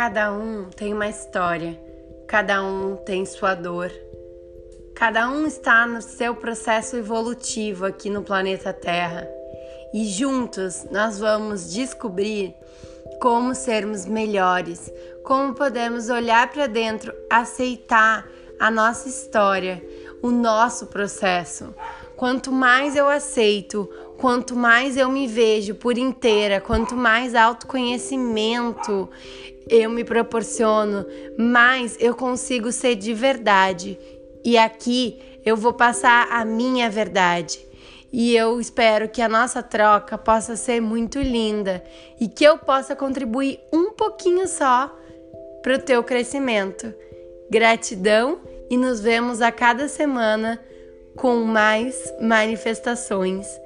Cada um tem uma história, cada um tem sua dor. Cada um está no seu processo evolutivo aqui no planeta Terra. E juntos nós vamos descobrir como sermos melhores, como podemos olhar para dentro, aceitar a nossa história, o nosso processo. Quanto mais eu aceito, quanto mais eu me vejo por inteira, quanto mais autoconhecimento eu me proporciono, mais eu consigo ser de verdade. E aqui eu vou passar a minha verdade. E eu espero que a nossa troca possa ser muito linda e que eu possa contribuir um pouquinho só para o teu crescimento. Gratidão e nos vemos a cada semana com mais manifestações.